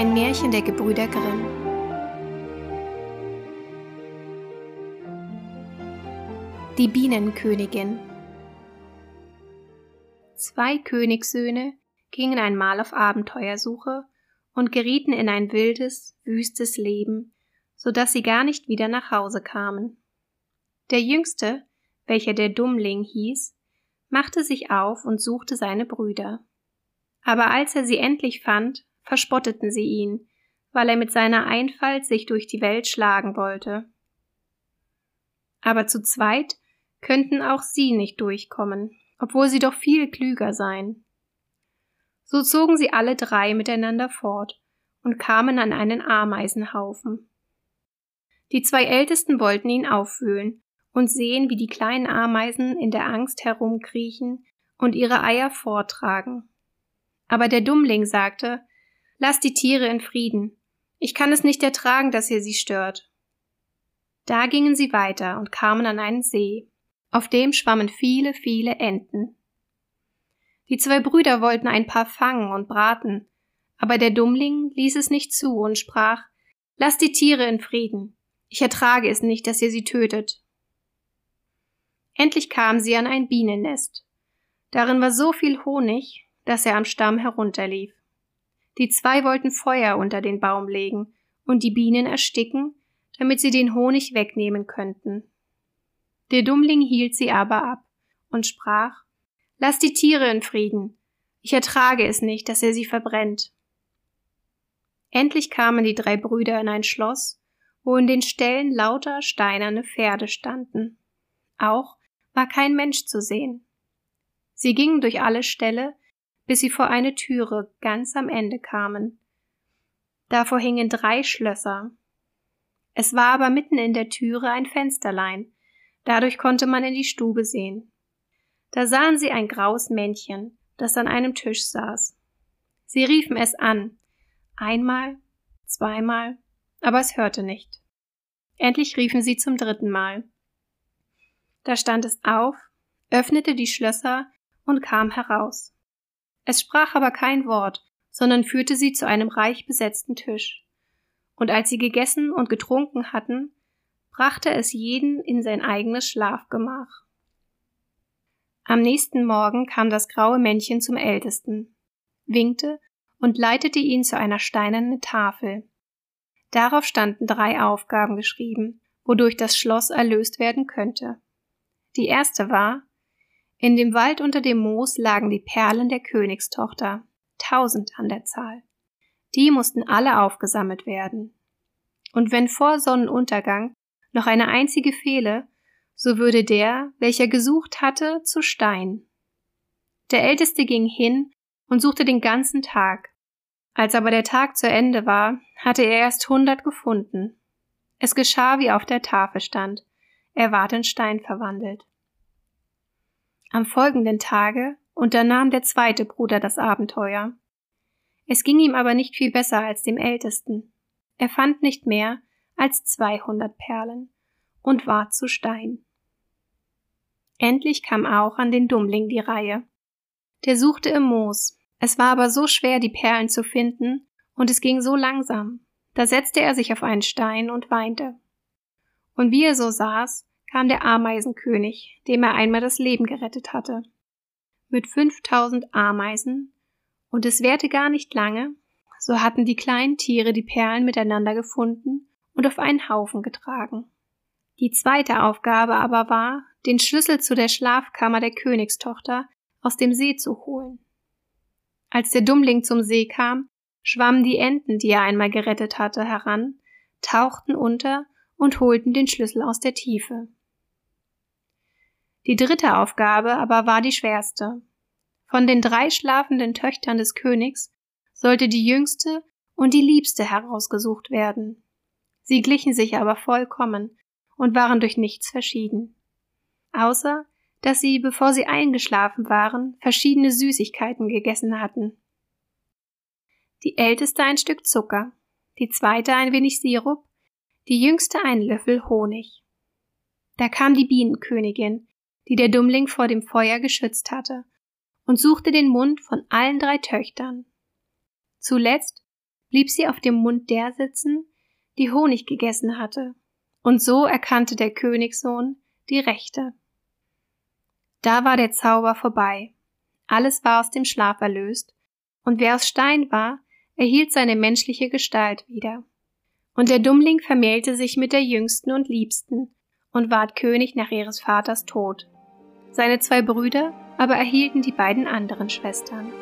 Ein Märchen der Gebrüder Grimm. Die Bienenkönigin. Zwei Königssöhne gingen einmal auf Abenteuersuche und gerieten in ein wildes, wüstes Leben, so dass sie gar nicht wieder nach Hause kamen. Der Jüngste, welcher der Dummling hieß, machte sich auf und suchte seine Brüder. Aber als er sie endlich fand, verspotteten sie ihn, weil er mit seiner Einfalt sich durch die Welt schlagen wollte. Aber zu zweit könnten auch sie nicht durchkommen, obwohl sie doch viel klüger seien. So zogen sie alle drei miteinander fort und kamen an einen Ameisenhaufen. Die zwei Ältesten wollten ihn aufwühlen und sehen, wie die kleinen Ameisen in der Angst herumkriechen und ihre Eier vortragen. Aber der Dummling sagte, Lasst die Tiere in Frieden. Ich kann es nicht ertragen, dass ihr sie stört. Da gingen sie weiter und kamen an einen See. Auf dem schwammen viele, viele Enten. Die zwei Brüder wollten ein paar fangen und braten, aber der Dummling ließ es nicht zu und sprach Lasst die Tiere in Frieden. Ich ertrage es nicht, dass ihr sie tötet. Endlich kamen sie an ein Bienennest. Darin war so viel Honig, dass er am Stamm herunterlief. Die zwei wollten Feuer unter den Baum legen und die Bienen ersticken, damit sie den Honig wegnehmen könnten. Der Dummling hielt sie aber ab und sprach Lass die Tiere in Frieden. Ich ertrage es nicht, dass er sie verbrennt. Endlich kamen die drei Brüder in ein Schloss, wo in den Ställen lauter steinerne Pferde standen. Auch war kein Mensch zu sehen. Sie gingen durch alle Ställe, bis sie vor eine Türe ganz am Ende kamen. Davor hingen drei Schlösser. Es war aber mitten in der Türe ein Fensterlein, dadurch konnte man in die Stube sehen. Da sahen sie ein graues Männchen, das an einem Tisch saß. Sie riefen es an, einmal, zweimal, aber es hörte nicht. Endlich riefen sie zum dritten Mal. Da stand es auf, öffnete die Schlösser und kam heraus. Es sprach aber kein Wort, sondern führte sie zu einem reich besetzten Tisch. Und als sie gegessen und getrunken hatten, brachte es jeden in sein eigenes Schlafgemach. Am nächsten Morgen kam das graue Männchen zum Ältesten, winkte und leitete ihn zu einer steinernen Tafel. Darauf standen drei Aufgaben geschrieben, wodurch das Schloss erlöst werden könnte. Die erste war, in dem Wald unter dem Moos lagen die Perlen der Königstochter, tausend an der Zahl. Die mussten alle aufgesammelt werden. Und wenn vor Sonnenuntergang noch eine einzige fehle, so würde der, welcher gesucht hatte, zu Stein. Der Älteste ging hin und suchte den ganzen Tag. Als aber der Tag zu Ende war, hatte er erst hundert gefunden. Es geschah, wie auf der Tafel stand. Er ward in Stein verwandelt. Am folgenden Tage unternahm der zweite Bruder das Abenteuer. Es ging ihm aber nicht viel besser als dem ältesten. Er fand nicht mehr als zweihundert Perlen und war zu Stein. Endlich kam auch an den Dummling die Reihe. Der suchte im Moos. Es war aber so schwer, die Perlen zu finden, und es ging so langsam. Da setzte er sich auf einen Stein und weinte. Und wie er so saß, kam der Ameisenkönig, dem er einmal das Leben gerettet hatte. Mit 5000 Ameisen, und es währte gar nicht lange, so hatten die kleinen Tiere die Perlen miteinander gefunden und auf einen Haufen getragen. Die zweite Aufgabe aber war, den Schlüssel zu der Schlafkammer der Königstochter aus dem See zu holen. Als der Dummling zum See kam, schwammen die Enten, die er einmal gerettet hatte, heran, tauchten unter und holten den Schlüssel aus der Tiefe. Die dritte Aufgabe aber war die schwerste. Von den drei schlafenden Töchtern des Königs sollte die jüngste und die liebste herausgesucht werden. Sie glichen sich aber vollkommen und waren durch nichts verschieden. Außer, dass sie, bevor sie eingeschlafen waren, verschiedene Süßigkeiten gegessen hatten. Die älteste ein Stück Zucker, die zweite ein wenig Sirup, die jüngste einen Löffel Honig. Da kam die Bienenkönigin, die der Dummling vor dem Feuer geschützt hatte, und suchte den Mund von allen drei Töchtern. Zuletzt blieb sie auf dem Mund der sitzen, die Honig gegessen hatte, und so erkannte der Königssohn die Rechte. Da war der Zauber vorbei, alles war aus dem Schlaf erlöst, und wer aus Stein war, erhielt seine menschliche Gestalt wieder. Und der Dummling vermählte sich mit der jüngsten und liebsten und ward König nach ihres Vaters Tod. Seine zwei Brüder aber erhielten die beiden anderen Schwestern.